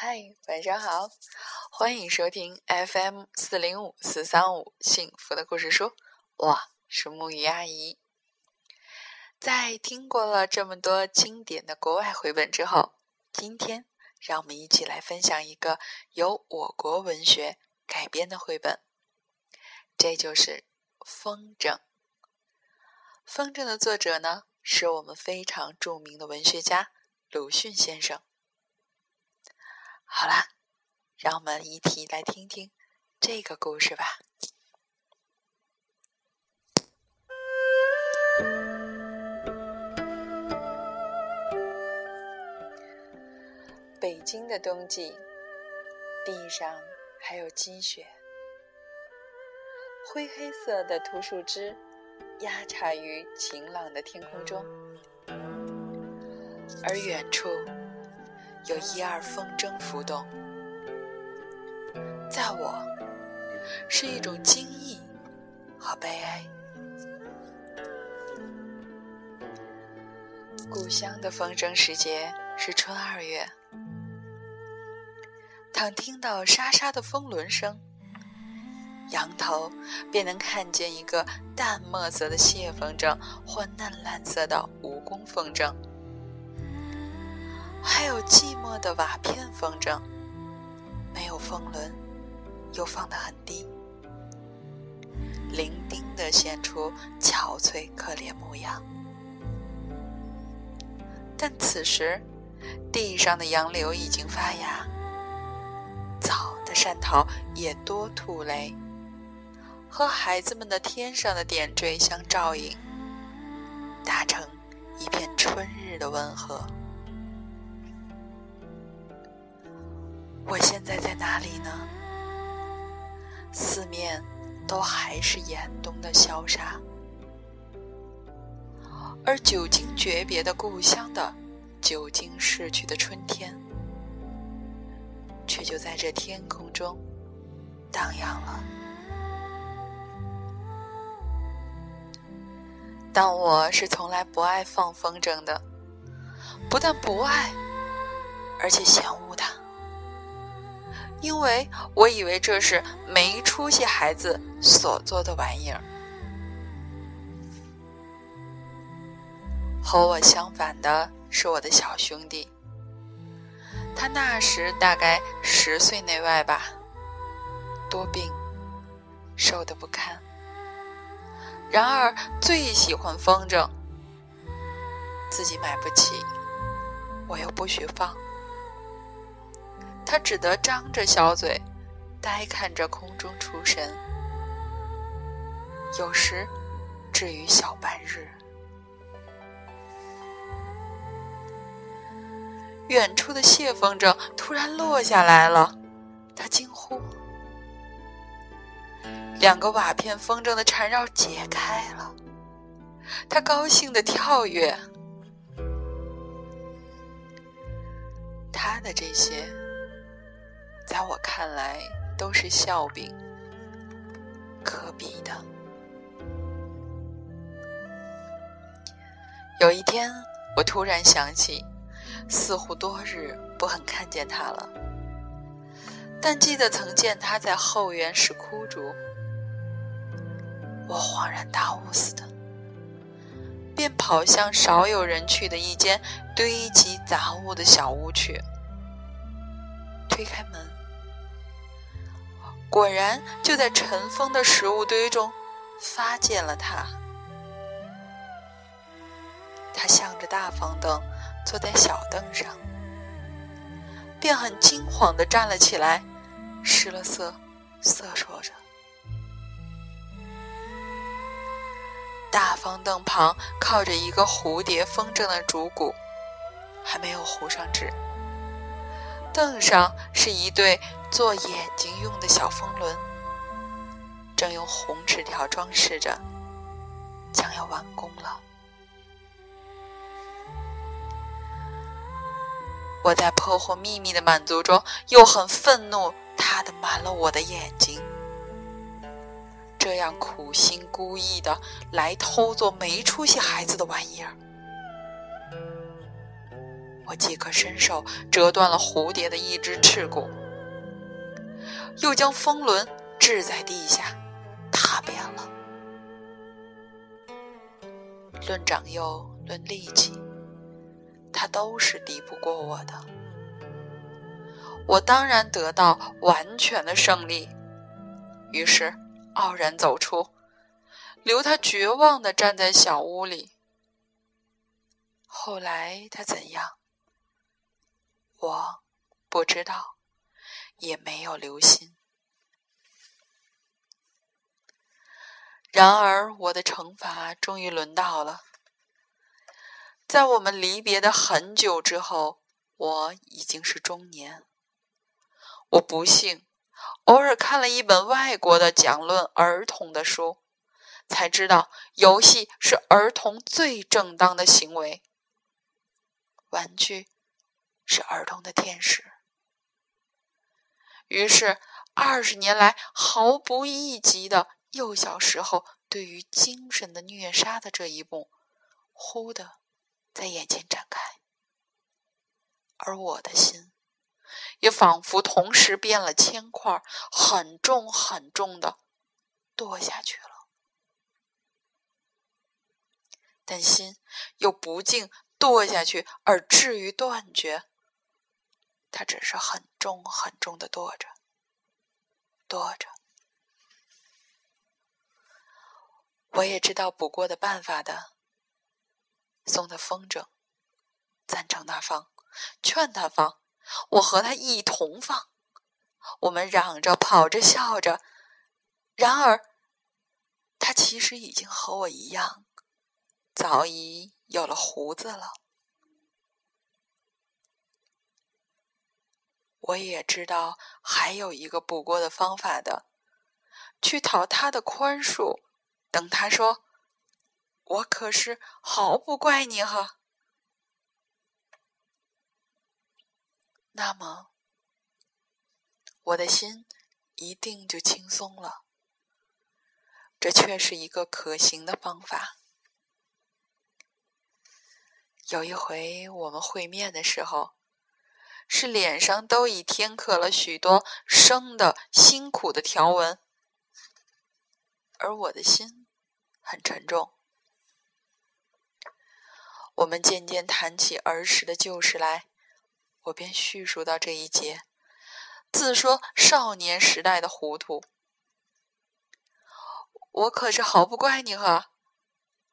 嗨，晚上好，欢迎收听 FM 四零五四三五幸福的故事书，我是木鱼阿姨。在听过了这么多经典的国外绘本之后，今天让我们一起来分享一个由我国文学改编的绘本，这就是《风筝》。《风筝》的作者呢，是我们非常著名的文学家鲁迅先生。好啦，让我们一起来听听这个故事吧。北京的冬季，地上还有积雪，灰黑色的秃树枝压插于晴朗的天空中，而远处。有一二风筝浮动，在我是一种惊异和悲哀。故乡的风筝时节是春二月，倘听到沙沙的风轮声，仰头便能看见一个淡墨色的蟹风筝或嫩蓝色的蜈蚣风筝。还有寂寞的瓦片风筝，没有风轮，又放得很低，伶仃的现出憔悴可怜模样。但此时，地上的杨柳已经发芽，早的山桃也多吐蕾，和孩子们的天上的点缀相照应，达成一片春日的温和。我现在在哪里呢？四面都还是严冬的萧杀，而久经诀别的故乡的久经逝去的春天，却就在这天空中荡漾了。但我是从来不爱放风筝的，不但不爱，而且嫌恶它。因为我以为这是没出息孩子所做的玩意儿。和我相反的是我的小兄弟，他那时大概十岁内外吧，多病，瘦得不堪。然而最喜欢风筝，自己买不起，我又不许放。他只得张着小嘴，呆看着空中出神，有时至于小半日。远处的谢风筝突然落下来了，他惊呼：“两个瓦片风筝的缠绕解开了。”他高兴的跳跃。他的这些。在我看来，都是笑柄，可比的。有一天，我突然想起，似乎多日不肯看见他了，但记得曾见他在后园拾枯竹。我恍然大悟似的，便跑向少有人去的一间堆积杂物的小屋去，推开门。果然，就在尘封的食物堆中，发现了他。他向着大方凳坐在小凳上，便很惊慌地站了起来，失了色，瑟缩着。大方凳旁靠着一个蝴蝶风筝的竹骨，还没有糊上纸。凳上是一对做眼睛用的小风轮，正用红纸条装饰着，将要完工了。我在破获秘密的满足中，又很愤怒，他的瞒了我的眼睛，这样苦心孤诣的来偷做没出息孩子的玩意儿。我即刻伸手折断了蝴蝶的一只翅骨，又将风轮掷在地下，踏扁了。论长幼，论力气，他都是敌不过我的。我当然得到完全的胜利，于是傲然走出，留他绝望的站在小屋里。后来他怎样？我不知道，也没有留心。然而，我的惩罚终于轮到了。在我们离别的很久之后，我已经是中年。我不幸偶尔看了一本外国的讲论儿童的书，才知道游戏是儿童最正当的行为。玩具。是儿童的天使。于是，二十年来毫不意及的幼小时候对于精神的虐杀的这一幕，忽的在眼前展开，而我的心也仿佛同时变了铅块，很重很重的堕下去了。但心又不竟堕下去而至于断绝。他只是很重很重的跺着，跺着。我也知道补过的办法的，送他风筝，赞成他放，劝他放，我和他一同放。我们嚷着、跑着、笑着。然而，他其实已经和我一样，早已有了胡子了。我也知道还有一个补过的方法的，去讨他的宽恕。等他说：“我可是毫不怪你呵。”那么，我的心一定就轻松了。这却是一个可行的方法。有一回我们会面的时候。是脸上都已添刻了许多生的辛苦的条纹，而我的心很沉重。我们渐渐谈起儿时的旧事来，我便叙述到这一节，自说少年时代的糊涂。我可是毫不怪你呵，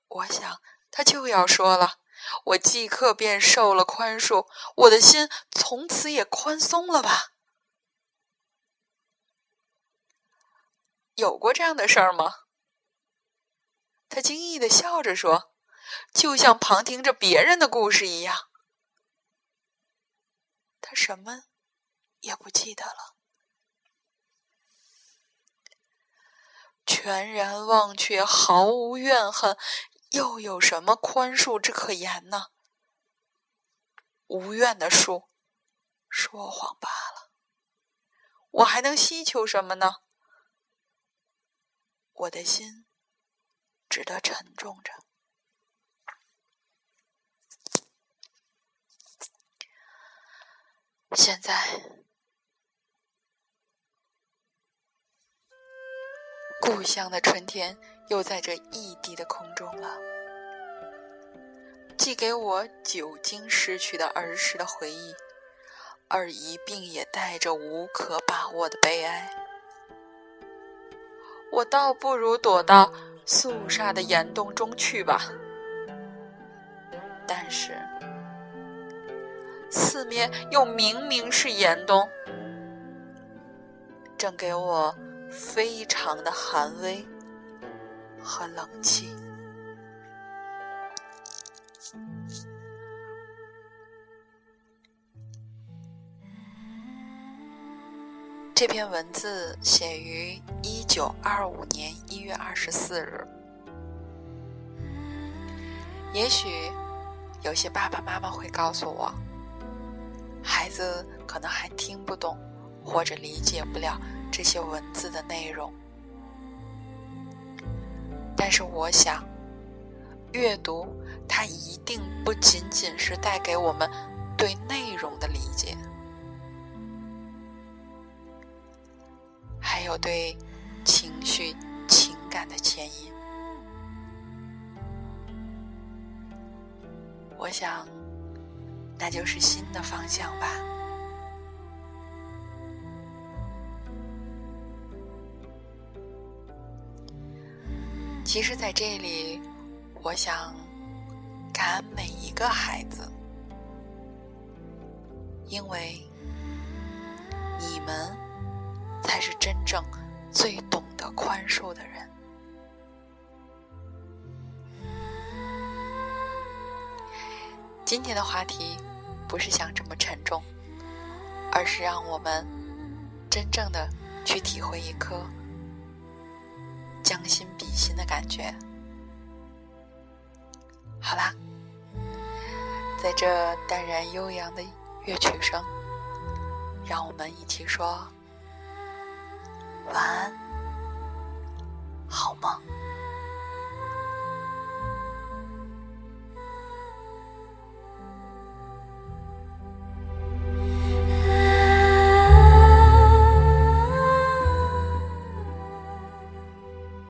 我想他就要说了。我即刻便受了宽恕，我的心从此也宽松了吧？有过这样的事儿吗？他惊异的笑着说，就像旁听着别人的故事一样。他什么也不记得了，全然忘却，毫无怨恨。又有什么宽恕之可言呢？无怨的恕，说谎罢了。我还能希求什么呢？我的心只得沉重着。现在，故乡的春天。又在这异地的空中了，寄给我久经失去的儿时的回忆，而一并也带着无可把握的悲哀。我倒不如躲到肃杀的岩洞中去吧。但是，四面又明明是岩洞，正给我非常的寒威。和冷气。这篇文字写于一九二五年一月二十四日。也许有些爸爸妈妈会告诉我，孩子可能还听不懂或者理解不了这些文字的内容。但是我想，阅读它一定不仅仅是带给我们对内容的理解，还有对情绪、情感的牵引。我想，那就是新的方向吧。其实，在这里，我想感恩每一个孩子，因为你们才是真正最懂得宽恕的人。今天的话题不是想这么沉重，而是让我们真正的去体会一颗将心比心的感觉。好啦在这淡然悠扬的乐曲声让我们一起说晚安好梦。